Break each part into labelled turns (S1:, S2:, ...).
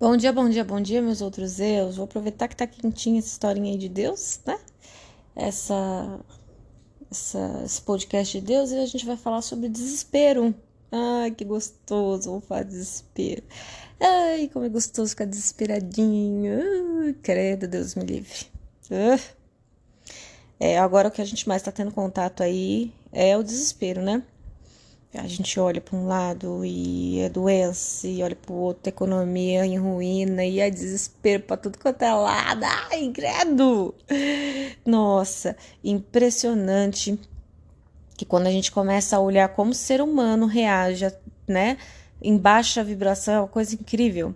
S1: Bom dia, bom dia, bom dia, meus outros eus. Vou aproveitar que tá quentinha essa historinha aí de Deus, né? Essa, essa, esse podcast de Deus e a gente vai falar sobre desespero. Ai, que gostoso, vou falar de desespero. Ai, como é gostoso ficar desesperadinho. Uh, credo, Deus me livre. É, agora o que a gente mais tá tendo contato aí é o desespero, né? A gente olha para um lado e é doença, e olha para o outro, economia em ruína, e é desespero para tudo quanto é lado. Ai, credo! Nossa, impressionante que quando a gente começa a olhar como o ser humano reage, né, em baixa vibração, é uma coisa incrível.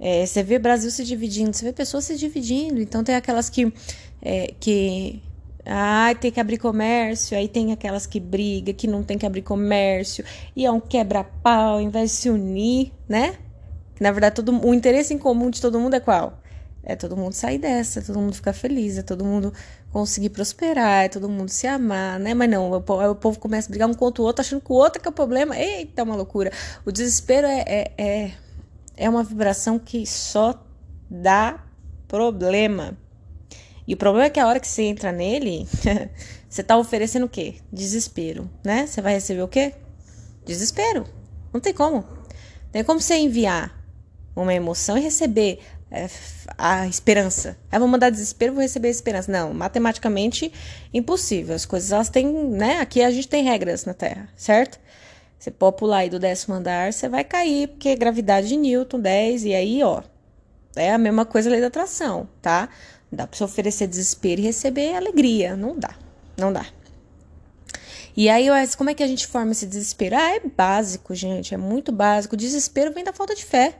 S1: É, você vê Brasil se dividindo, você vê pessoas se dividindo, então tem aquelas que, é, que ah, tem que abrir comércio, aí tem aquelas que briga, que não tem que abrir comércio, e é um quebra-pau, ao invés de se unir, né? Na verdade, todo, o interesse em comum de todo mundo é qual? É todo mundo sair dessa, é todo mundo ficar feliz, é todo mundo conseguir prosperar, é todo mundo se amar, né? Mas não, o, o povo começa a brigar um contra o outro, achando que o outro é que é o problema. Eita, é uma loucura. O desespero é, é, é, é uma vibração que só dá problema. E o problema é que a hora que você entra nele, você tá oferecendo o quê? Desespero, né? Você vai receber o quê? Desespero. Não tem como. Tem como você enviar uma emoção e receber é, a esperança. Eu vou mandar desespero, vou receber esperança. Não, matematicamente impossível. As coisas elas têm, né? Aqui a gente tem regras na Terra, certo? Você pode pular aí do décimo andar, você vai cair, porque é gravidade de Newton, 10, e aí, ó, é a mesma coisa a lei da atração, tá? Dá para oferecer desespero e receber alegria. Não dá. Não dá. E aí, como é que a gente forma esse desespero? Ah, é básico, gente. É muito básico. Desespero vem da falta de fé.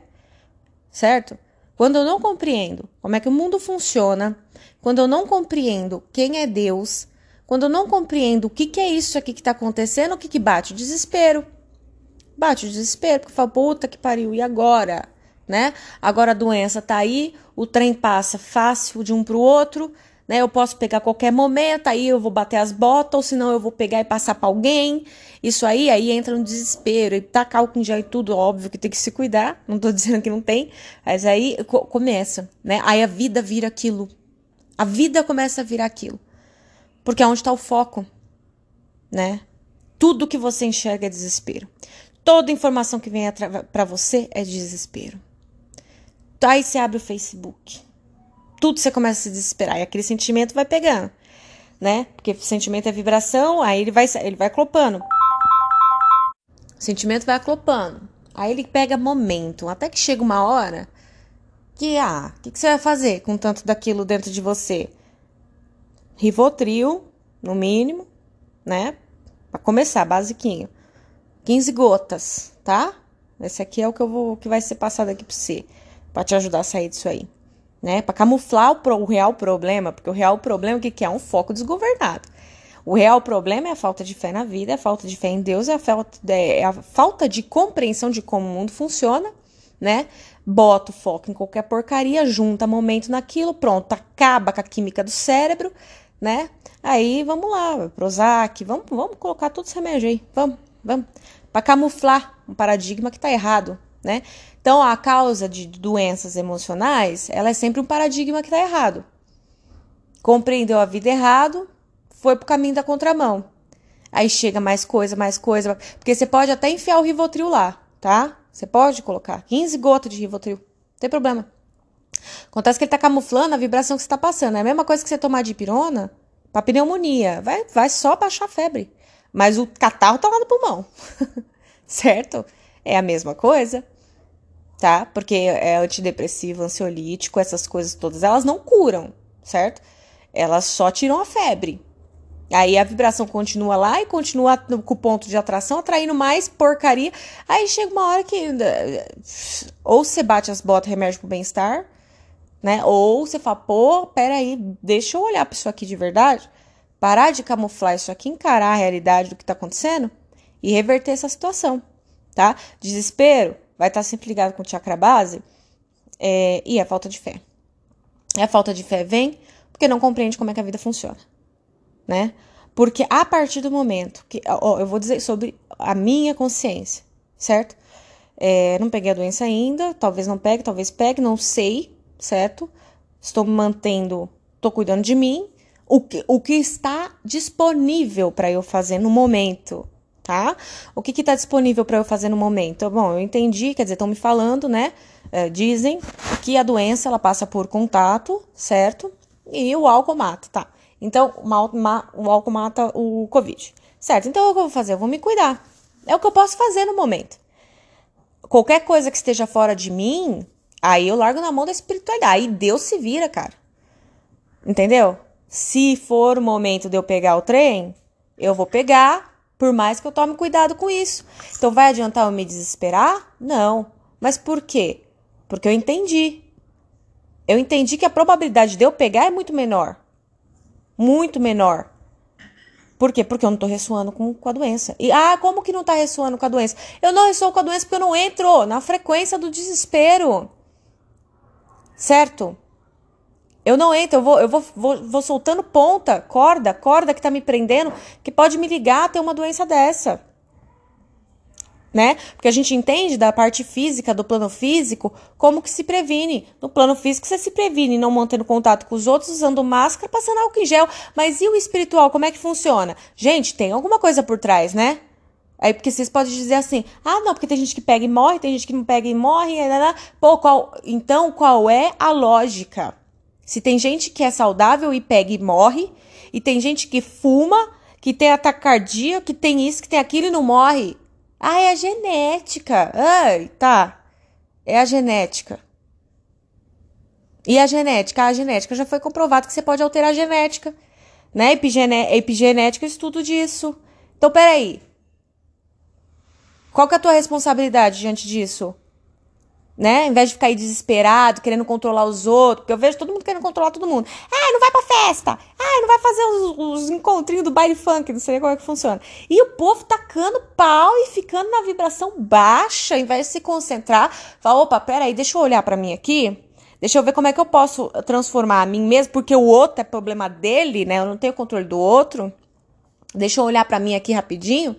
S1: Certo? Quando eu não compreendo como é que o mundo funciona, quando eu não compreendo quem é Deus, quando eu não compreendo o que, que é isso aqui que está acontecendo, o que, que bate? O desespero. Bate o desespero, porque fala, puta que pariu, e agora? Né? Agora a doença tá aí, o trem passa fácil de um para o outro, né? Eu posso pegar qualquer momento, aí eu vou bater as botas, ou senão eu vou pegar e passar para alguém. Isso aí, aí entra no desespero. E tacar o gel e tudo, óbvio que tem que se cuidar, não tô dizendo que não tem, mas aí co começa, né? Aí a vida vira aquilo. A vida começa a virar aquilo. Porque é onde está o foco, né? Tudo que você enxerga é desespero. Toda informação que vem para você é desespero. Aí você abre o Facebook. Tudo você começa a se desesperar. E aquele sentimento vai pegando, né? Porque sentimento é vibração, aí ele vai, ele vai clopando. O sentimento vai aclopando. Aí ele pega momento. Até que chega uma hora que, ah, o que, que você vai fazer com tanto daquilo dentro de você? Rivotril, no mínimo, né? Pra começar, basiquinho. 15 gotas, tá? Esse aqui é o que eu vou que vai ser passado aqui para você para te ajudar a sair disso aí, né? Para camuflar o, pro, o, real problema, porque o real problema o que, que é um foco desgovernado. O real problema é a falta de fé na vida, é a falta de fé em Deus, é a falta de, é a falta de compreensão de como o mundo funciona, né? Bota o foco em qualquer porcaria, junta momento naquilo, pronto, acaba com a química do cérebro, né? Aí vamos lá, Prozac, vamos, vamos colocar todos os remédios aí, vamos, vamos, para camuflar um paradigma que tá errado, né? Então, a causa de doenças emocionais, ela é sempre um paradigma que está errado. Compreendeu a vida errado, foi pro caminho da contramão. Aí chega mais coisa, mais coisa, porque você pode até enfiar o Rivotril lá, tá? Você pode colocar 15 gotas de Rivotril, não tem problema. Acontece que ele tá camuflando a vibração que você tá passando. É a mesma coisa que você tomar de pirona para pneumonia. Vai, vai só baixar a febre. Mas o catarro tá lá no pulmão. certo? É a mesma coisa tá? Porque é antidepressivo, ansiolítico, essas coisas todas, elas não curam, certo? Elas só tiram a febre. Aí a vibração continua lá e continua com o ponto de atração, atraindo mais porcaria. Aí chega uma hora que ou você bate as botas remédio pro bem-estar, né? Ou você fala, pô, peraí, deixa eu olhar para isso aqui de verdade, parar de camuflar isso aqui, encarar a realidade do que tá acontecendo e reverter essa situação, tá? Desespero, vai estar sempre ligado com o chakra base é, e a falta de fé. E a falta de fé vem porque não compreende como é que a vida funciona, né? Porque a partir do momento que, ó, eu vou dizer sobre a minha consciência, certo? É, não peguei a doença ainda, talvez não pegue, talvez pegue, não sei, certo? Estou mantendo, estou cuidando de mim. O que, o que está disponível para eu fazer no momento, tá? O que está disponível para eu fazer no momento? Bom, eu entendi, quer dizer, estão me falando, né? É, dizem que a doença ela passa por contato, certo? E o álcool mata, tá? Então, o álcool mata o Covid. Certo, então o que eu vou fazer? Eu vou me cuidar. É o que eu posso fazer no momento. Qualquer coisa que esteja fora de mim, aí eu largo na mão da espiritualidade. Aí Deus se vira, cara. Entendeu? Se for o momento de eu pegar o trem, eu vou pegar, por mais que eu tome cuidado com isso. Então vai adiantar eu me desesperar? Não. Mas por quê? Porque eu entendi. Eu entendi que a probabilidade de eu pegar é muito menor. Muito menor. Por quê? Porque eu não tô ressoando com, com a doença. E, ah, como que não tá ressoando com a doença? Eu não ressoo com a doença porque eu não entro na frequência do desespero. Certo? Eu não entro, eu vou, eu vou, vou, vou soltando ponta, corda, corda que tá me prendendo, que pode me ligar a ter uma doença dessa né? Porque a gente entende da parte física, do plano físico, como que se previne. No plano físico, você se previne não mantendo contato com os outros, usando máscara, passando álcool em gel. Mas e o espiritual, como é que funciona? Gente, tem alguma coisa por trás, né? Aí, porque vocês podem dizer assim, ah, não, porque tem gente que pega e morre, tem gente que não pega e morre, pô, qual, então qual é a lógica? Se tem gente que é saudável e pega e morre, e tem gente que fuma, que tem ataque cardíaco, que tem isso, que tem aquilo e não morre, ah, é a genética. Ai, tá. É a genética. E a genética? A genética já foi comprovado que você pode alterar a genética. Né? Epigené epigenética, estudo disso. Então, peraí. Qual que é a tua responsabilidade diante disso? Né? Em vez de ficar aí desesperado, querendo controlar os outros, porque eu vejo todo mundo querendo controlar todo mundo. Ah, não vai pra festa! Ah, não vai fazer os, os encontrinhos do baile funk, não sei como é que funciona. E o povo tacando pau e ficando na vibração baixa, em vez de se concentrar, fala, opa, peraí, deixa eu olhar para mim aqui. Deixa eu ver como é que eu posso transformar a mim mesmo, porque o outro é problema dele, né? Eu não tenho controle do outro. Deixa eu olhar para mim aqui rapidinho.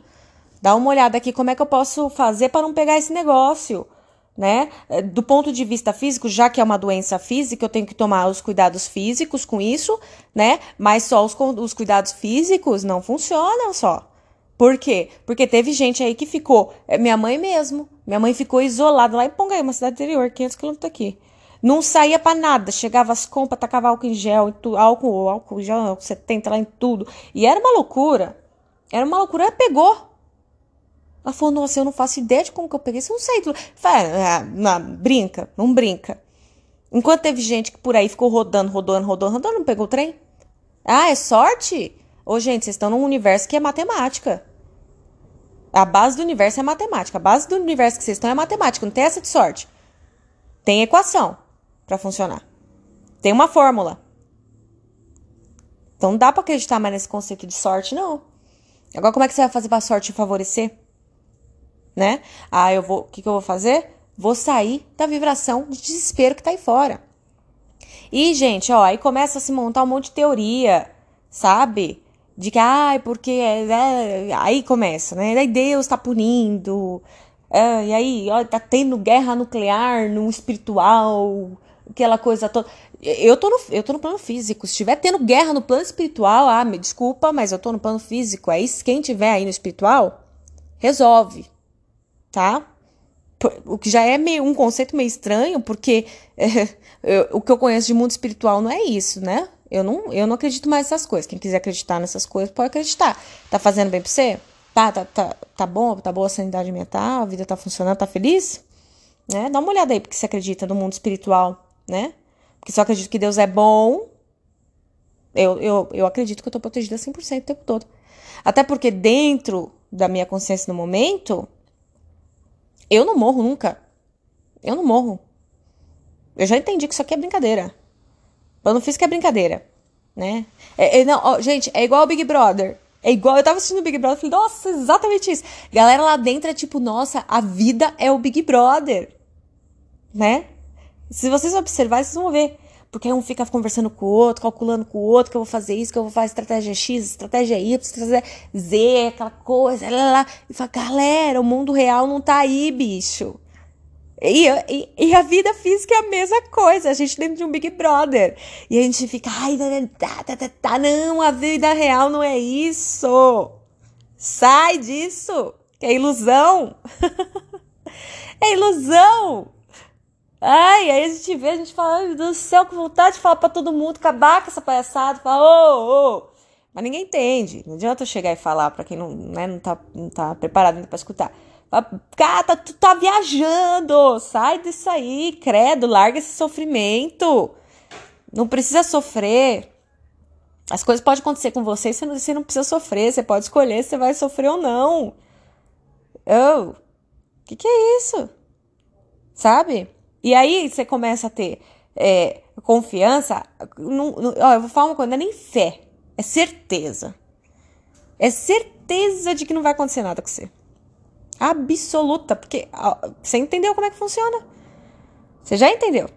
S1: Dá uma olhada aqui como é que eu posso fazer para não pegar esse negócio né? Eh, do ponto de vista físico, já que é uma doença física, eu tenho que tomar os cuidados físicos com isso, né? Mas só os, os cuidados físicos não funcionam só. Por quê? Porque teve gente aí que ficou, é, minha mãe mesmo, minha mãe ficou isolada lá em Pongaí, uma cidade interior, 500 quilômetros daqui. Não saía para nada, chegava as compras, tacava álcool em gel, álcool, álcool gel 70 lá em tudo. E era uma loucura. Era uma loucura, ela pegou. Ela falou, nossa, eu não faço ideia de como que eu peguei isso, eu não sei. Fala, ah, não, brinca, não brinca. Enquanto teve gente que por aí ficou rodando, rodando, rodando, rodando, não pegou o trem. Ah, é sorte? Ô, gente, vocês estão num universo que é matemática. A base do universo é matemática. A base do universo que vocês estão é matemática. Não tem essa de sorte. Tem equação para funcionar. Tem uma fórmula. Então não dá para acreditar mais nesse conceito de sorte, não. Agora, como é que você vai fazer pra sorte favorecer? Né? Ah, eu vou, o que, que eu vou fazer? Vou sair da vibração de desespero que tá aí fora. E, gente, ó, aí começa a se montar um monte de teoria, sabe? De que, ai, ah, porque. É, é, aí começa, né? Daí Deus tá punindo. É, e aí, ó, tá tendo guerra nuclear no espiritual, aquela coisa toda. Eu tô, no, eu tô no plano físico. Se estiver tendo guerra no plano espiritual, ah, me desculpa, mas eu tô no plano físico. É isso, quem tiver aí no espiritual, resolve tá? O que já é meio, um conceito meio estranho, porque é, eu, o que eu conheço de mundo espiritual não é isso, né? Eu não, eu não acredito mais nessas coisas. Quem quiser acreditar nessas coisas, pode acreditar. Tá fazendo bem pra você? Tá, tá, tá, tá bom? Tá boa a sanidade mental? A vida tá funcionando? Tá feliz? Né? Dá uma olhada aí porque você acredita no mundo espiritual, né? Porque se eu acredito que Deus é bom, eu, eu, eu acredito que eu tô protegida 100% o tempo todo. Até porque dentro da minha consciência no momento, eu não morro nunca. Eu não morro. Eu já entendi que isso aqui é brincadeira. Plano físico é brincadeira, né? É, é, não, ó, gente, é igual o Big Brother. É igual, eu tava assistindo o Big Brother e falei, nossa, exatamente isso. Galera lá dentro é tipo, nossa, a vida é o Big Brother. Né? Se vocês observarem, vocês vão ver. Porque um fica conversando com o outro, calculando com o outro, que eu vou fazer isso, que eu vou fazer estratégia X, estratégia Y, estratégia Z, aquela coisa, lá, lá. E fala, galera, o mundo real não tá aí, bicho. E, e, e, a vida física é a mesma coisa, a gente dentro de um Big Brother. E a gente fica, ai, tá, tá, tá, tá, não, a vida real não é isso. Sai disso, que é ilusão. é ilusão. Ai, aí a gente vê, a gente fala, ai, meu Deus do céu, que vontade de falar pra todo mundo, acabar com essa palhaçada, falar, ô, ô. Mas ninguém entende. Não adianta eu chegar e falar pra quem não, né, não, tá, não tá preparado ainda pra escutar. Tá, tu tá viajando. Sai disso aí, credo, larga esse sofrimento. Não precisa sofrer. As coisas podem acontecer com você, você não, você não precisa sofrer. Você pode escolher se você vai sofrer ou não. Oh, que, que é isso? Sabe? E aí você começa a ter é, confiança. Não, ó, eu vou falar uma coisa, não é nem fé, é certeza. É certeza de que não vai acontecer nada com você. Absoluta, porque você entendeu como é que funciona. Você já entendeu.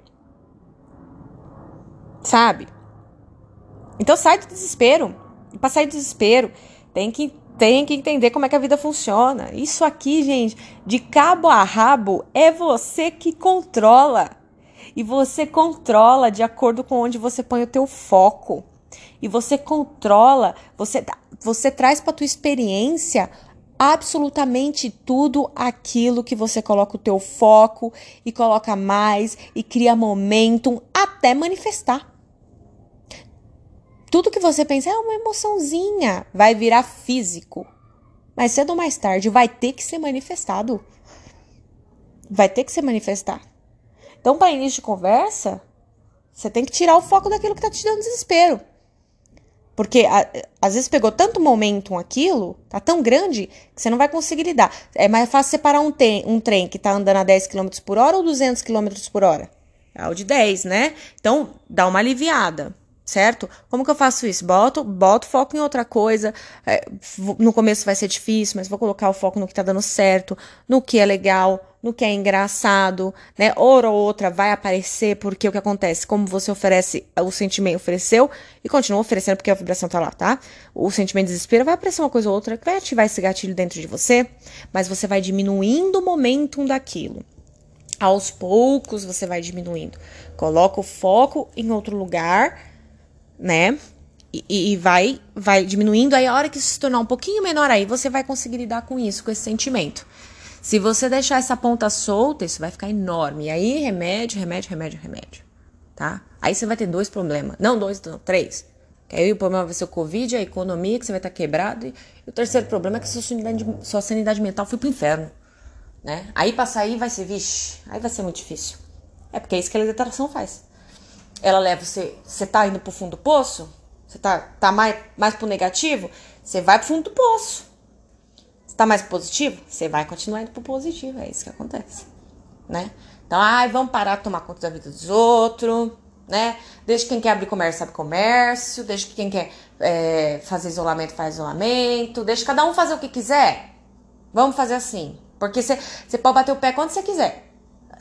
S1: Sabe? Então sai do desespero. E pra sair do desespero, tem que, tem que entender como é que a vida funciona. Isso aqui, gente, de cabo a rabo, é você que controla. E você controla de acordo com onde você põe o teu foco. E você controla, você, você traz para tua experiência absolutamente tudo aquilo que você coloca o teu foco e coloca mais e cria momentum até manifestar. Tudo que você pensa é uma emoçãozinha, vai virar físico. Mas cedo ou mais tarde vai ter que ser manifestado. Vai ter que ser manifestar. Então, para início de conversa, você tem que tirar o foco daquilo que está te dando desespero. Porque a, às vezes pegou tanto momentum aquilo, tá tão grande, que você não vai conseguir lidar. É mais fácil separar um, um trem que tá andando a 10 km por hora ou 200 km por hora? É o de 10, né? Então, dá uma aliviada certo? Como que eu faço isso? Boto, boto foco em outra coisa. É, no começo vai ser difícil, mas vou colocar o foco no que tá dando certo, no que é legal, no que é engraçado, né? Ou outra vai aparecer, porque o que acontece? Como você oferece, o sentimento ofereceu e continua oferecendo porque a vibração tá lá, tá? O sentimento de desespero vai aparecer uma coisa ou outra que vai ativar esse gatilho dentro de você, mas você vai diminuindo o momentum daquilo. Aos poucos você vai diminuindo. Coloca o foco em outro lugar né? E, e, vai, vai diminuindo. Aí, a hora que isso se tornar um pouquinho menor, aí você vai conseguir lidar com isso, com esse sentimento. Se você deixar essa ponta solta, isso vai ficar enorme. E aí, remédio, remédio, remédio, remédio. Tá? Aí você vai ter dois problemas. Não dois, não, três. Que aí o problema vai ser o Covid, a economia, que você vai estar quebrado. E, o terceiro problema é que sua sanidade, sua sanidade mental foi pro inferno. Né? Aí pra sair vai ser, vixe, aí vai ser muito difícil. É porque é isso que a legislação faz ela leva você. Você tá indo pro fundo do poço? Você tá, tá mais, mais pro negativo? Você vai pro fundo do poço. Você tá mais positivo? Você vai continuar indo pro positivo. É isso que acontece. Né? Então, ai, vamos parar de tomar conta da vida dos outros, né? Deixa quem quer abrir comércio, abre comércio. Deixa quem quer é, fazer isolamento, faz isolamento. Deixa cada um fazer o que quiser. Vamos fazer assim. Porque você pode bater o pé quando você quiser.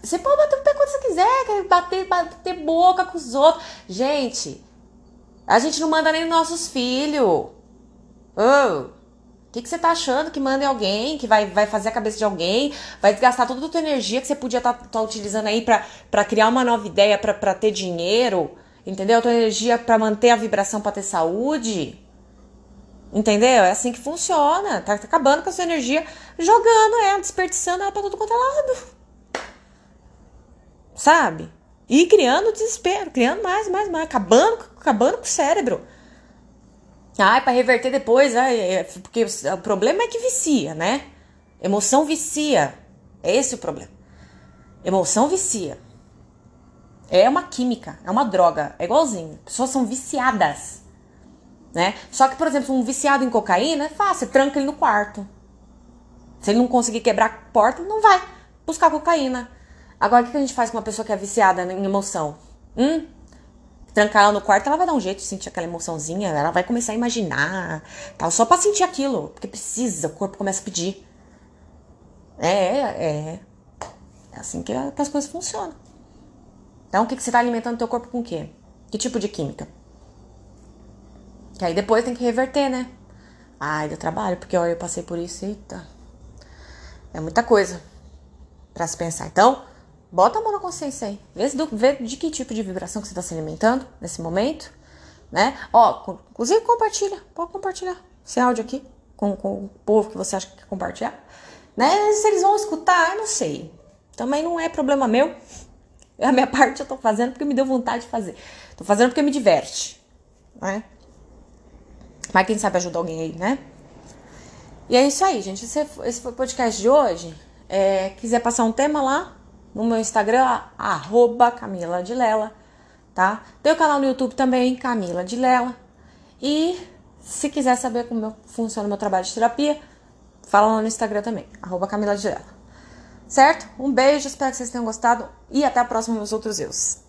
S1: Você pode bater o pé quando você quiser, bater, bater boca com os outros. Gente, a gente não manda nem nossos filhos. Oh, o que, que você tá achando que manda em alguém, que vai, vai fazer a cabeça de alguém, vai desgastar toda a tua energia que você podia estar tá, tá utilizando aí para criar uma nova ideia, para ter dinheiro, entendeu? A tua energia para manter a vibração, para ter saúde. Entendeu? É assim que funciona. Tá, tá acabando com a sua energia, jogando ela, desperdiçando ela pra todo quanto é lado sabe? E criando desespero, criando mais, mais, mais, acabando, acabando com o cérebro. Ai, para reverter depois, ai, é, porque o problema é que vicia, né? Emoção vicia. É esse o problema. Emoção vicia. É uma química, é uma droga, é igualzinho. Pessoas são viciadas, né? Só que, por exemplo, um viciado em cocaína é fácil, tranca ele no quarto. Se ele não conseguir quebrar a porta, não vai buscar cocaína. Agora, o que a gente faz com uma pessoa que é viciada em emoção? Hum? Trancar ela no quarto, ela vai dar um jeito de sentir aquela emoçãozinha, ela vai começar a imaginar, tal, só pra sentir aquilo, porque precisa, o corpo começa a pedir. É, é. É assim que, as coisas funcionam. Então, o que, que você tá alimentando teu corpo com o quê? Que tipo de química? Que aí depois tem que reverter, né? Ai, deu trabalho, porque olha, eu passei por isso, eita. É muita coisa para se pensar. Então, Bota a mão na consciência aí. Vê, do, vê de que tipo de vibração que você está se alimentando nesse momento, né? Ó, inclusive compartilha, pode compartilhar esse áudio aqui com, com o povo que você acha que quer compartilhar. Né? Se eles vão escutar, eu não sei. Também não é problema meu. A minha parte eu tô fazendo porque me deu vontade de fazer. Tô fazendo porque me diverte, né? Mas quem sabe ajuda alguém aí, né? E é isso aí, gente. Esse foi o podcast de hoje. É, quiser passar um tema lá no meu Instagram, arroba Camila tá? Tem o canal no YouTube também, Camila de Lela. E se quiser saber como funciona o meu trabalho de terapia, fala lá no Instagram também, arroba Camila. Certo? Um beijo, espero que vocês tenham gostado e até a próxima, meus outros eus.